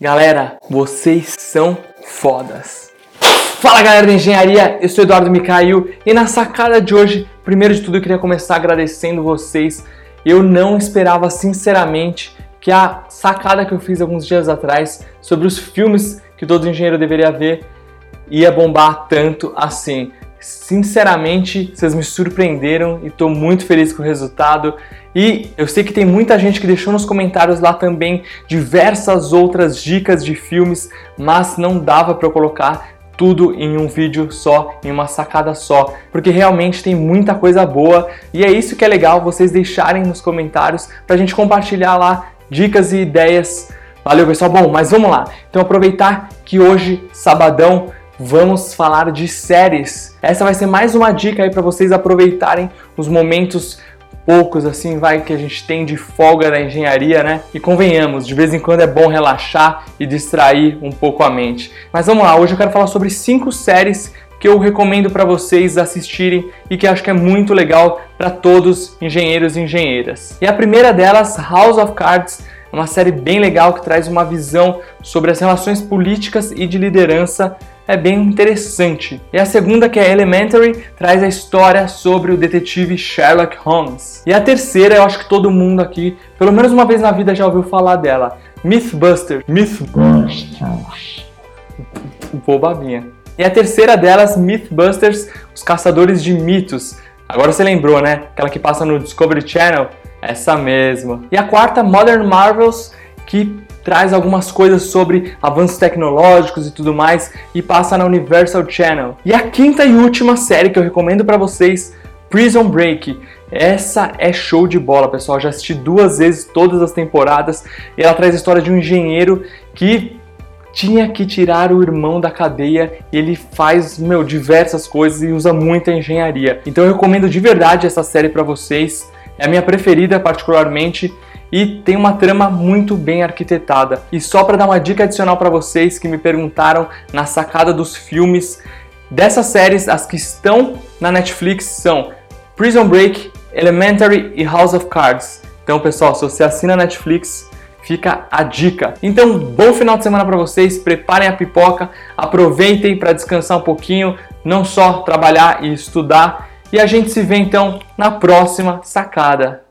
Galera, vocês são fodas. Fala galera da engenharia, eu sou Eduardo Micail e na sacada de hoje, primeiro de tudo eu queria começar agradecendo vocês. Eu não esperava sinceramente que a sacada que eu fiz alguns dias atrás sobre os filmes que todo engenheiro deveria ver ia bombar tanto assim. Sinceramente, vocês me surpreenderam e estou muito feliz com o resultado. E eu sei que tem muita gente que deixou nos comentários lá também diversas outras dicas de filmes, mas não dava para eu colocar tudo em um vídeo só, em uma sacada só, porque realmente tem muita coisa boa e é isso que é legal vocês deixarem nos comentários para a gente compartilhar lá dicas e ideias. Valeu, pessoal. Bom, mas vamos lá. Então aproveitar que hoje, sabadão, vamos falar de séries. Essa vai ser mais uma dica aí para vocês aproveitarem os momentos poucos assim, vai que a gente tem de folga na engenharia, né? E convenhamos, de vez em quando é bom relaxar e distrair um pouco a mente. Mas vamos lá, hoje eu quero falar sobre cinco séries que eu recomendo para vocês assistirem e que acho que é muito legal para todos engenheiros e engenheiras. E a primeira delas, House of Cards, é uma série bem legal que traz uma visão sobre as relações políticas e de liderança é bem interessante. E a segunda, que é Elementary, traz a história sobre o detetive Sherlock Holmes. E a terceira, eu acho que todo mundo aqui, pelo menos uma vez na vida, já ouviu falar dela. Mythbusters. Mythbusters. Vou babinha. E a terceira delas, Mythbusters, os caçadores de mitos. Agora você lembrou, né? Aquela que passa no Discovery Channel? Essa mesma. E a quarta, Modern Marvels, que traz algumas coisas sobre avanços tecnológicos e tudo mais e passa na Universal Channel. E a quinta e última série que eu recomendo para vocês, Prison Break. Essa é show de bola, pessoal. Já assisti duas vezes todas as temporadas e ela traz a história de um engenheiro que tinha que tirar o irmão da cadeia e ele faz, meu, diversas coisas e usa muita engenharia. Então eu recomendo de verdade essa série para vocês. É a minha preferida particularmente e tem uma trama muito bem arquitetada. E só para dar uma dica adicional para vocês que me perguntaram na sacada dos filmes dessas séries, as que estão na Netflix são Prison Break, Elementary e House of Cards. Então, pessoal, se você assina a Netflix, fica a dica. Então, bom final de semana para vocês, preparem a pipoca, aproveitem para descansar um pouquinho, não só trabalhar e estudar. E a gente se vê então na próxima sacada.